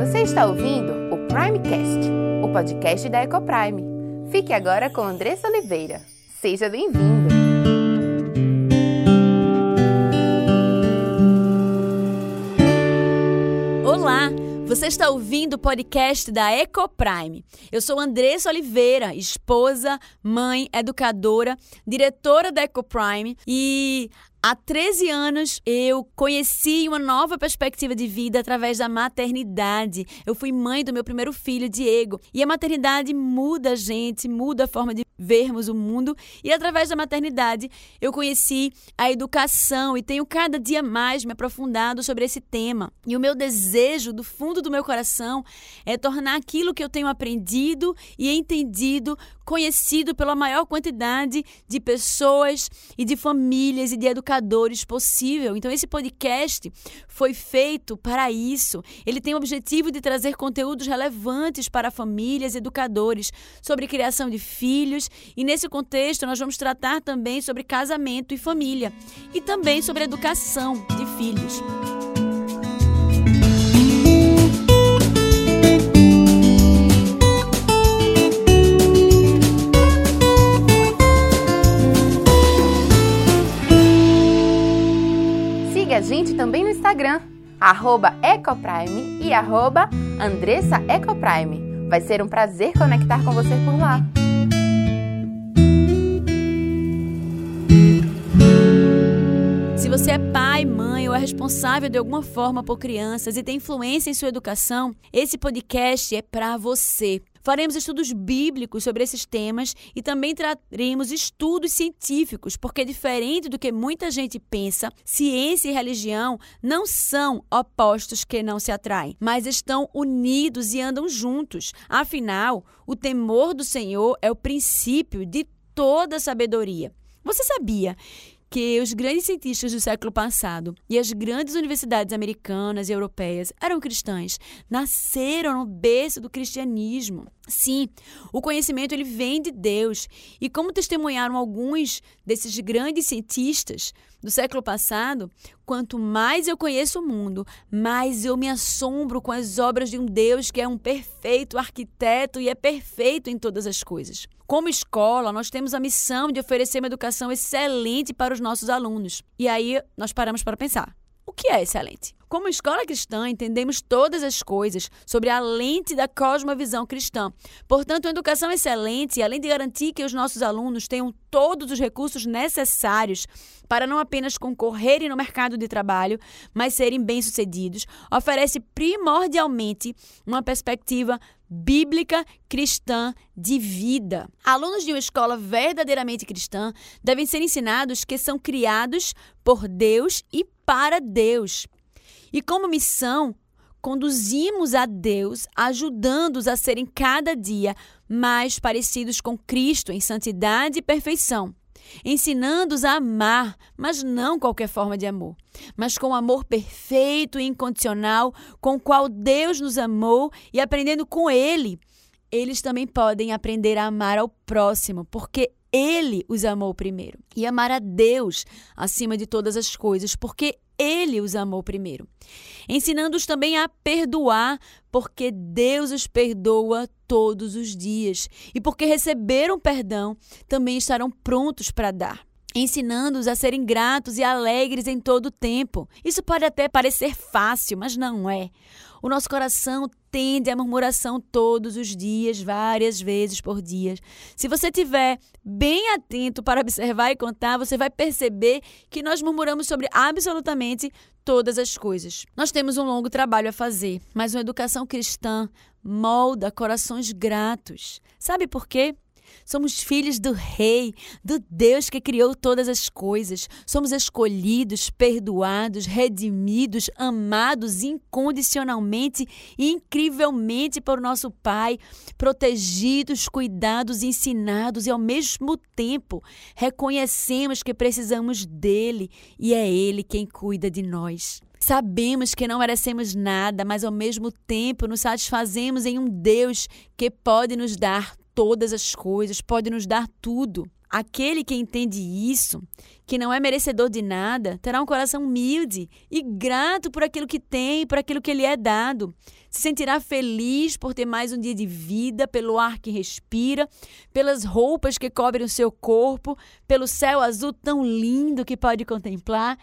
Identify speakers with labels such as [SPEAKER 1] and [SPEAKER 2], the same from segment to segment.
[SPEAKER 1] Você está ouvindo o Primecast, o podcast da Ecoprime. Fique agora com Andressa Oliveira. Seja bem-vindo!
[SPEAKER 2] Olá! Você está ouvindo o podcast da Ecoprime. Eu sou Andressa Oliveira, esposa, mãe, educadora, diretora da Ecoprime e Há 13 anos eu conheci uma nova perspectiva de vida através da maternidade. Eu fui mãe do meu primeiro filho, Diego, e a maternidade muda a gente, muda a forma de vermos o mundo. E através da maternidade eu conheci a educação e tenho cada dia mais me aprofundado sobre esse tema. E o meu desejo do fundo do meu coração é tornar aquilo que eu tenho aprendido e entendido conhecido pela maior quantidade de pessoas e de famílias e de educadores possível. Então, esse podcast foi feito para isso. Ele tem o objetivo de trazer conteúdos relevantes para famílias educadores sobre criação de filhos. E nesse contexto, nós vamos tratar também sobre casamento e família e também sobre educação de filhos.
[SPEAKER 1] Instagram, arroba Ecoprime e arroba Andressa Ecoprime. Vai ser um prazer conectar com você por lá.
[SPEAKER 2] Se você é pai, mãe ou é responsável de alguma forma por crianças e tem influência em sua educação, esse podcast é para você. Faremos estudos bíblicos sobre esses temas e também traremos estudos científicos, porque diferente do que muita gente pensa, ciência e religião não são opostos que não se atraem, mas estão unidos e andam juntos. Afinal, o temor do Senhor é o princípio de toda sabedoria. Você sabia que os grandes cientistas do século passado e as grandes universidades americanas e europeias eram cristãs, nasceram no berço do cristianismo. Sim, o conhecimento ele vem de Deus. E como testemunharam alguns desses grandes cientistas do século passado, quanto mais eu conheço o mundo, mais eu me assombro com as obras de um Deus que é um perfeito arquiteto e é perfeito em todas as coisas. Como escola, nós temos a missão de oferecer uma educação excelente para os nossos alunos. E aí nós paramos para pensar: o que é excelente? Como escola cristã, entendemos todas as coisas sobre a lente da cosmovisão cristã. Portanto, a educação excelente, além de garantir que os nossos alunos tenham todos os recursos necessários para não apenas concorrerem no mercado de trabalho, mas serem bem-sucedidos, oferece primordialmente uma perspectiva bíblica cristã de vida. Alunos de uma escola verdadeiramente cristã devem ser ensinados que são criados por Deus e para Deus. E como missão, conduzimos a Deus, ajudando-os a serem cada dia mais parecidos com Cristo em santidade e perfeição, ensinando-os a amar, mas não qualquer forma de amor, mas com o amor perfeito e incondicional com o qual Deus nos amou e aprendendo com ele. Eles também podem aprender a amar ao próximo, porque ele os amou primeiro. E amar a Deus acima de todas as coisas, porque ele os amou primeiro. Ensinando-os também a perdoar, porque Deus os perdoa todos os dias. E porque receberam perdão, também estarão prontos para dar ensinando-os a serem gratos e alegres em todo o tempo. Isso pode até parecer fácil, mas não é. O nosso coração tende à murmuração todos os dias, várias vezes por dia. Se você estiver bem atento para observar e contar, você vai perceber que nós murmuramos sobre absolutamente todas as coisas. Nós temos um longo trabalho a fazer, mas uma educação cristã molda corações gratos. Sabe por quê? Somos filhos do Rei, do Deus que criou todas as coisas. Somos escolhidos, perdoados, redimidos, amados incondicionalmente e incrivelmente por nosso Pai, protegidos, cuidados, ensinados e ao mesmo tempo reconhecemos que precisamos dele e é ele quem cuida de nós. Sabemos que não merecemos nada, mas ao mesmo tempo nos satisfazemos em um Deus que pode nos dar todas as coisas, pode nos dar tudo. Aquele que entende isso, que não é merecedor de nada, terá um coração humilde e grato por aquilo que tem, por aquilo que lhe é dado. Se sentirá feliz por ter mais um dia de vida, pelo ar que respira, pelas roupas que cobrem o seu corpo, pelo céu azul tão lindo que pode contemplar.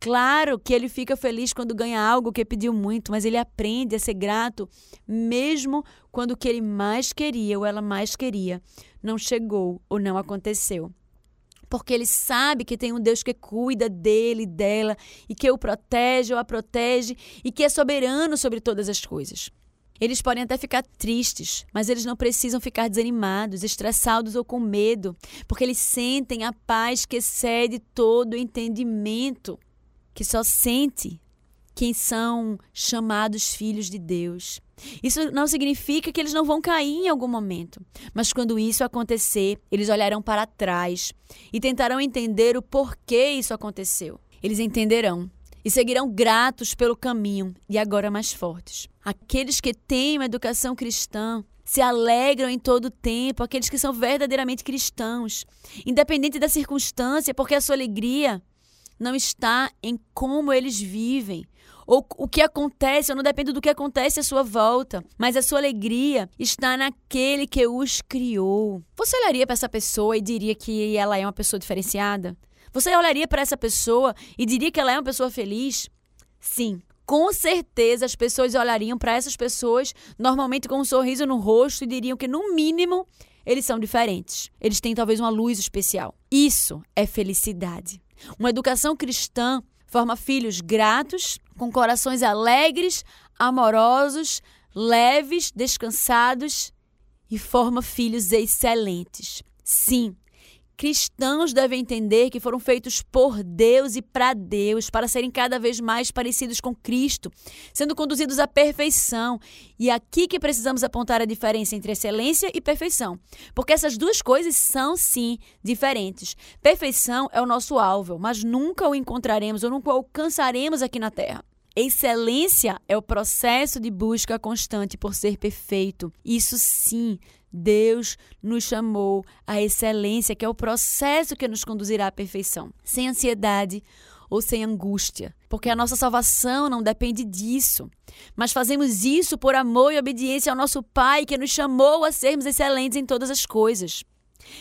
[SPEAKER 2] Claro que ele fica feliz quando ganha algo que pediu muito, mas ele aprende a ser grato, mesmo quando o que ele mais queria ou ela mais queria não chegou ou não aconteceu. Porque ele sabe que tem um Deus que cuida dele, dela, e que o protege ou a protege, e que é soberano sobre todas as coisas. Eles podem até ficar tristes, mas eles não precisam ficar desanimados, estressados ou com medo, porque eles sentem a paz que excede todo entendimento que só sente quem são chamados filhos de Deus. Isso não significa que eles não vão cair em algum momento, mas quando isso acontecer, eles olharão para trás e tentarão entender o porquê isso aconteceu. Eles entenderão e seguirão gratos pelo caminho e agora mais fortes. Aqueles que têm uma educação cristã se alegram em todo o tempo, aqueles que são verdadeiramente cristãos, independente da circunstância, porque a sua alegria não está em como eles vivem. Ou o que acontece, ou não depende do que acontece à sua volta, mas a sua alegria está naquele que os criou. Você olharia para essa pessoa e diria que ela é uma pessoa diferenciada? Você olharia para essa pessoa e diria que ela é uma pessoa feliz? Sim, com certeza as pessoas olhariam para essas pessoas, normalmente com um sorriso no rosto, e diriam que, no mínimo, eles são diferentes. Eles têm talvez uma luz especial. Isso é felicidade. Uma educação cristã forma filhos gratos, com corações alegres, amorosos, leves, descansados e forma filhos excelentes. Sim, Cristãos devem entender que foram feitos por Deus e para Deus, para serem cada vez mais parecidos com Cristo, sendo conduzidos à perfeição. E é aqui que precisamos apontar a diferença entre excelência e perfeição, porque essas duas coisas são sim diferentes. Perfeição é o nosso alvo, mas nunca o encontraremos ou nunca o alcançaremos aqui na Terra. Excelência é o processo de busca constante por ser perfeito. Isso sim Deus nos chamou à excelência, que é o processo que nos conduzirá à perfeição, sem ansiedade ou sem angústia, porque a nossa salvação não depende disso. Mas fazemos isso por amor e obediência ao nosso Pai, que nos chamou a sermos excelentes em todas as coisas.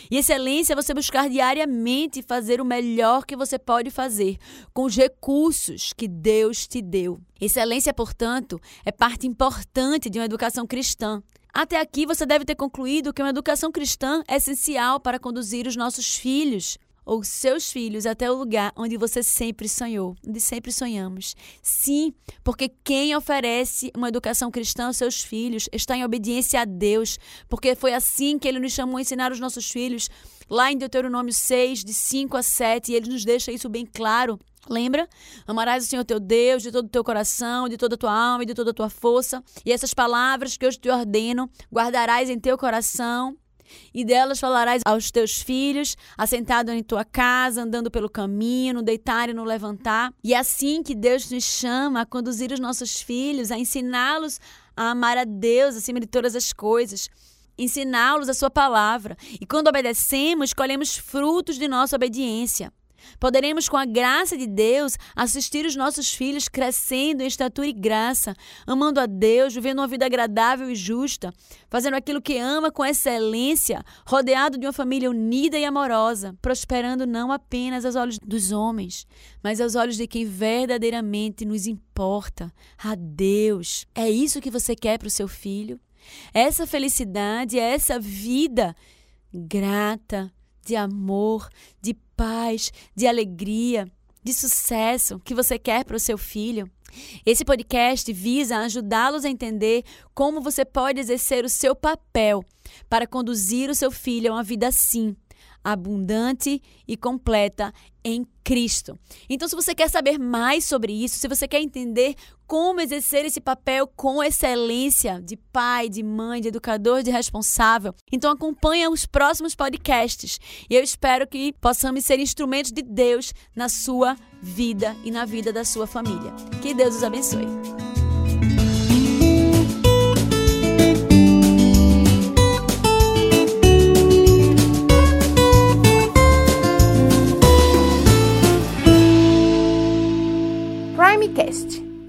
[SPEAKER 2] E excelência é você buscar diariamente fazer o melhor que você pode fazer com os recursos que Deus te deu. Excelência, portanto, é parte importante de uma educação cristã. Até aqui você deve ter concluído que uma educação cristã é essencial para conduzir os nossos filhos ou seus filhos até o lugar onde você sempre sonhou, onde sempre sonhamos. Sim, porque quem oferece uma educação cristã aos seus filhos está em obediência a Deus, porque foi assim que ele nos chamou a ensinar os nossos filhos. Lá em Deuteronômio 6, de 5 a 7, ele nos deixa isso bem claro. Lembra? Amarás o Senhor teu Deus de todo o teu coração, de toda a tua alma e de toda a tua força. E essas palavras que hoje te ordeno, guardarás em teu coração. E delas falarás aos teus filhos, assentado em tua casa, andando pelo caminho, no deitar e no levantar. E é assim que Deus nos chama a conduzir os nossos filhos, a ensiná-los a amar a Deus acima de todas as coisas ensiná-los a sua palavra. E quando obedecemos, colhemos frutos de nossa obediência. Poderemos, com a graça de Deus, assistir os nossos filhos crescendo em estatura e graça, amando a Deus, vivendo uma vida agradável e justa, fazendo aquilo que ama com excelência, rodeado de uma família unida e amorosa, prosperando não apenas aos olhos dos homens, mas aos olhos de quem verdadeiramente nos importa, a Deus. É isso que você quer para o seu filho? Essa felicidade, essa vida grata, de amor, de paz, de alegria, de sucesso que você quer para o seu filho. Esse podcast visa ajudá-los a entender como você pode exercer o seu papel para conduzir o seu filho a uma vida assim, abundante e completa em Cristo. Então, se você quer saber mais sobre isso, se você quer entender como exercer esse papel com excelência de pai, de mãe, de educador, de responsável, então acompanha os próximos podcasts. E eu espero que possamos ser instrumentos de Deus na sua vida e na vida da sua família. Que Deus os abençoe.